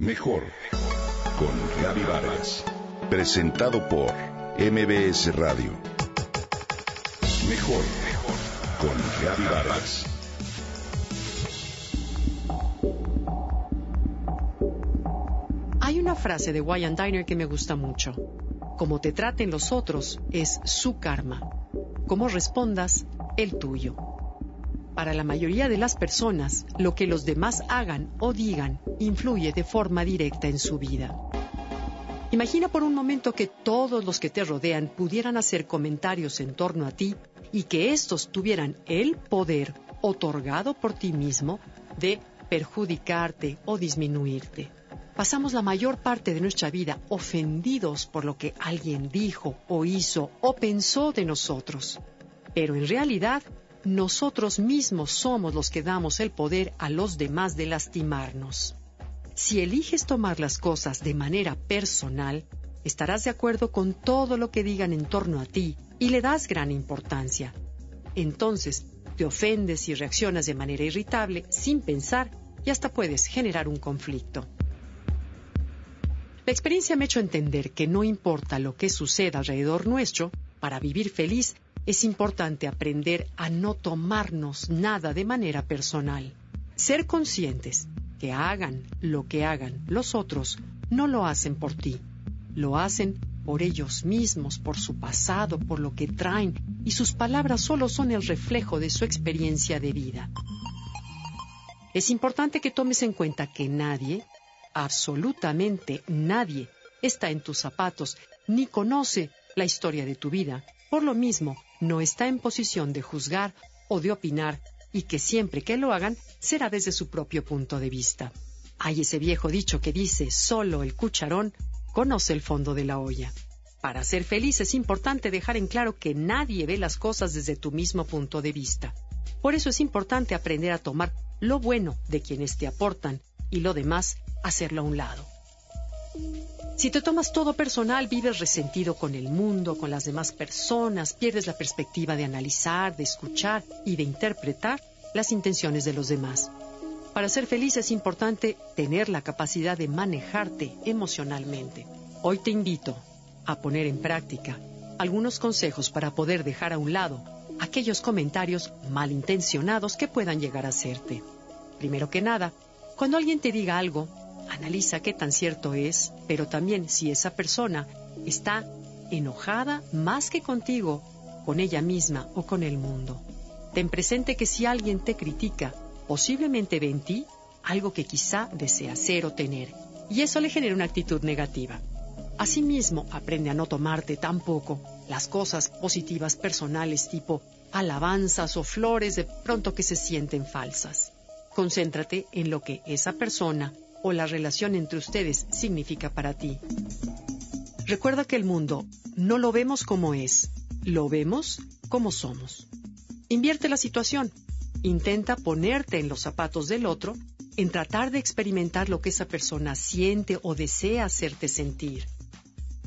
Mejor con Gaby Vargas. Presentado por MBS Radio. Mejor con Gaby Vargas. Hay una frase de Wyan Diner que me gusta mucho. Como te traten los otros es su karma. Como respondas, el tuyo. Para la mayoría de las personas, lo que los demás hagan o digan influye de forma directa en su vida. Imagina por un momento que todos los que te rodean pudieran hacer comentarios en torno a ti y que estos tuvieran el poder otorgado por ti mismo de perjudicarte o disminuirte. Pasamos la mayor parte de nuestra vida ofendidos por lo que alguien dijo o hizo o pensó de nosotros. Pero en realidad nosotros mismos somos los que damos el poder a los demás de lastimarnos. Si eliges tomar las cosas de manera personal, estarás de acuerdo con todo lo que digan en torno a ti y le das gran importancia. Entonces, te ofendes y reaccionas de manera irritable, sin pensar, y hasta puedes generar un conflicto. La experiencia me ha hecho entender que no importa lo que suceda alrededor nuestro, para vivir feliz es importante aprender a no tomarnos nada de manera personal. Ser conscientes que hagan lo que hagan los otros, no lo hacen por ti, lo hacen por ellos mismos, por su pasado, por lo que traen, y sus palabras solo son el reflejo de su experiencia de vida. Es importante que tomes en cuenta que nadie, absolutamente nadie, está en tus zapatos ni conoce la historia de tu vida. Por lo mismo, no está en posición de juzgar o de opinar y que siempre que lo hagan será desde su propio punto de vista. Hay ese viejo dicho que dice, solo el cucharón conoce el fondo de la olla. Para ser feliz es importante dejar en claro que nadie ve las cosas desde tu mismo punto de vista. Por eso es importante aprender a tomar lo bueno de quienes te aportan y lo demás hacerlo a un lado. Si te tomas todo personal, vives resentido con el mundo, con las demás personas, pierdes la perspectiva de analizar, de escuchar y de interpretar las intenciones de los demás. Para ser feliz es importante tener la capacidad de manejarte emocionalmente. Hoy te invito a poner en práctica algunos consejos para poder dejar a un lado aquellos comentarios malintencionados que puedan llegar a hacerte. Primero que nada, cuando alguien te diga algo, Analiza qué tan cierto es, pero también si esa persona está enojada más que contigo, con ella misma o con el mundo. Ten presente que si alguien te critica, posiblemente ve en ti algo que quizá desea ser o tener, y eso le genera una actitud negativa. Asimismo, aprende a no tomarte tampoco las cosas positivas personales tipo alabanzas o flores de pronto que se sienten falsas. Concéntrate en lo que esa persona o la relación entre ustedes significa para ti. Recuerda que el mundo no lo vemos como es, lo vemos como somos. Invierte la situación. Intenta ponerte en los zapatos del otro, en tratar de experimentar lo que esa persona siente o desea hacerte sentir.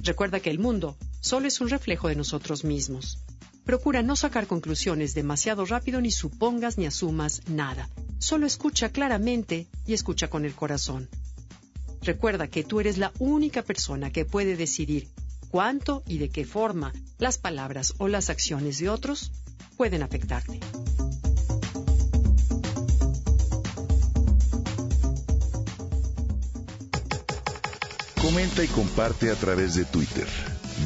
Recuerda que el mundo solo es un reflejo de nosotros mismos. Procura no sacar conclusiones demasiado rápido ni supongas ni asumas nada. Solo escucha claramente y escucha con el corazón. Recuerda que tú eres la única persona que puede decidir cuánto y de qué forma las palabras o las acciones de otros pueden afectarte. Comenta y comparte a través de Twitter.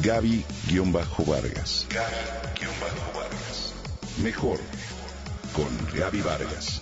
Gaby-Vargas. Gaby-Vargas. Mejor con Gaby Vargas.